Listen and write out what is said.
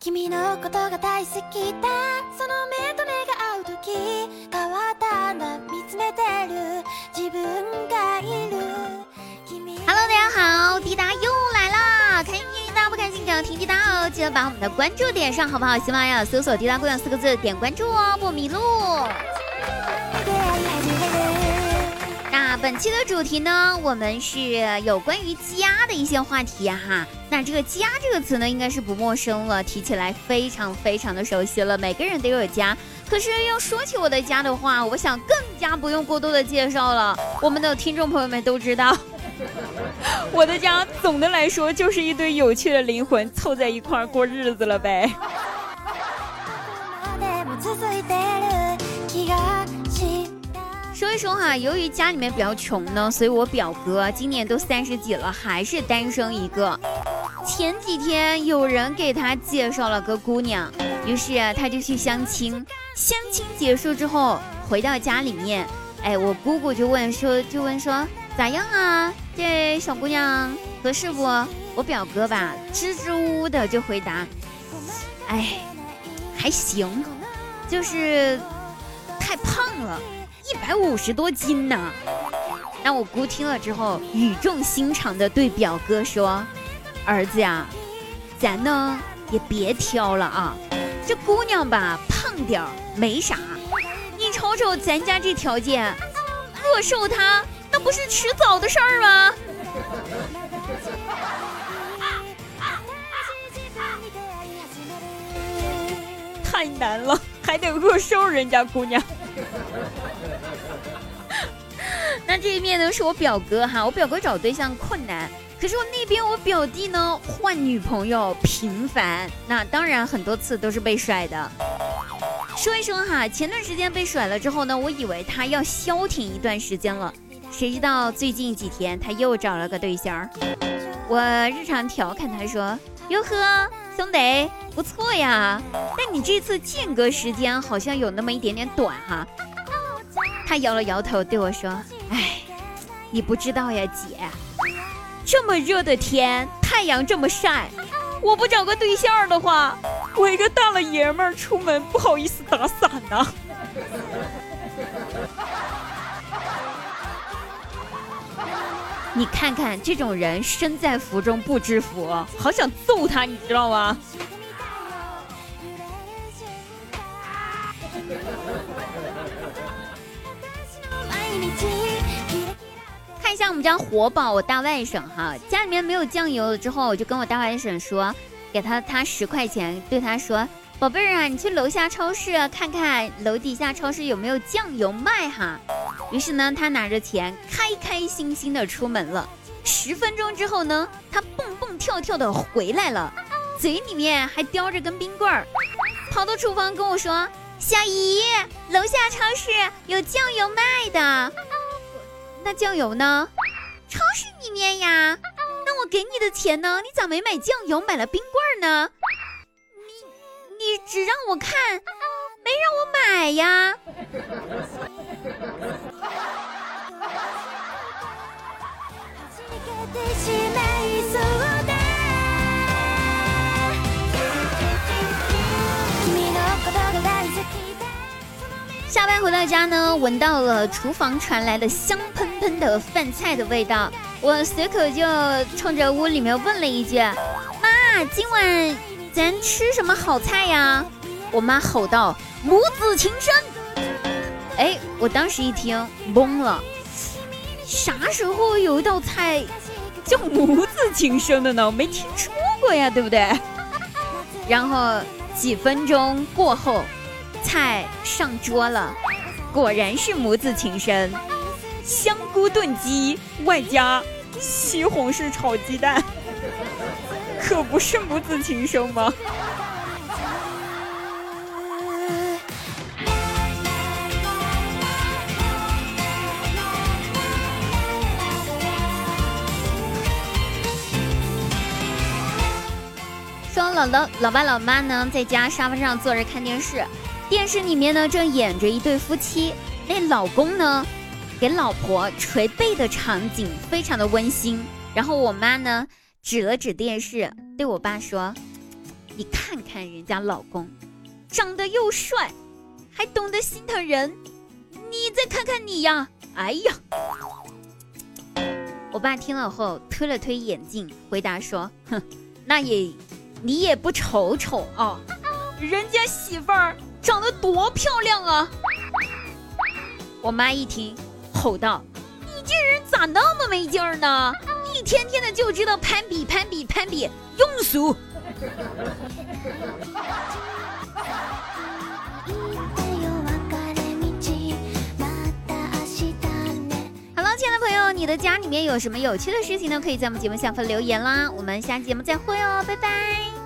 君のことが大好きだその目と目が合う時変わったんだ見つめてる自分がいる Hello，大家好，滴答又来啦！开心滴答不开心，要听滴答哦。记得把我们的关注点上，好不好？喜马拉雅搜索“滴答姑娘”四个字，点关注哦，不迷路。 本期的主题呢，我们是有关于家的一些话题哈。那这个“家”这个词呢，应该是不陌生了，提起来非常非常的熟悉了。每个人都有家，可是要说起我的家的话，我想更加不用过多的介绍了。我们的听众朋友们都知道。我的家总的来说就是一堆有趣的灵魂凑在一块儿过日子了呗。说一说哈，由于家里面比较穷呢，所以我表哥今年都三十几了，还是单身一个。前几天有人给他介绍了个姑娘，于是他就去相亲。相亲结束之后，回到家里面，哎，我姑姑就问说，就问说。咋样啊，这小姑娘合适不？我表哥吧，支支吾吾的就回答：“哎，还行，就是太胖了，一百五十多斤呢。”那我姑听了之后，语重心长的对表哥说：“儿子呀，咱呢也别挑了啊，这姑娘吧，胖点儿没啥，你瞅瞅咱家这条件，饿瘦她。”那不是迟早的事儿吗？太难了，还得饿瘦人家姑娘。那这一面呢是我表哥哈，我表哥找对象困难，可是我那边我表弟呢换女朋友频繁，那当然很多次都是被甩的。说一说哈，前段时间被甩了之后呢，我以为他要消停一段时间了。谁知道最近几天他又找了个对象我日常调侃他说：“哟呵，兄弟不错呀，但你这次间隔时间好像有那么一点点短哈。”他摇了摇头对我说：“哎，你不知道呀，姐，这么热的天，太阳这么晒，我不找个对象的话，我一个大老爷们儿出门不好意思打伞呐。”你看看这种人身在福中不知福，好想揍他，你知道吗？像我们家活宝，我大外甥哈，家里面没有酱油了之后，我就跟我大外甥说，给他他十块钱，对他说，宝贝儿啊，你去楼下超市看看楼底下超市有没有酱油卖哈。于是呢，他拿着钱，开开心心的出门了。十分钟之后呢，他蹦蹦跳跳的回来了，嘴里面还叼着根冰棍儿，跑到厨房跟我说：“小姨，楼下超市有酱油卖的。”那酱油呢？超市里面呀。那我给你的钱呢？你咋没买酱油，买了冰棍呢？你你只让我看，没让我买呀。回到家呢，闻到了厨房传来的香喷喷的饭菜的味道，我随口就冲着屋里面问了一句：“妈，今晚咱吃什么好菜呀？”我妈吼道：“母子情深。”哎，我当时一听懵了，啥时候有一道菜叫母子情深的呢？没听说过呀，对不对？然后几分钟过后，菜上桌了，果然是母子情深，香菇炖鸡外加西红柿炒鸡蛋，可不是母子情深吗？老的老爸老妈呢，在家沙发上坐着看电视，电视里面呢正演着一对夫妻，那老公呢给老婆捶背的场景非常的温馨。然后我妈呢指了指电视，对我爸说：“你看看人家老公，长得又帅，还懂得心疼人，你再看看你呀，哎呀！我爸听了后推了推眼镜，回答说：“哼，那也，你也不瞅瞅啊，人家媳妇儿长得多漂亮啊！”我妈一听，吼道：“你这人咋那么没劲儿呢？一天天的就知道攀比、攀比、攀比，庸俗！”亲爱的朋友，你的家里面有什么有趣的事情呢？可以在我们节目下方留言啦！我们下期节目再会哦，拜拜。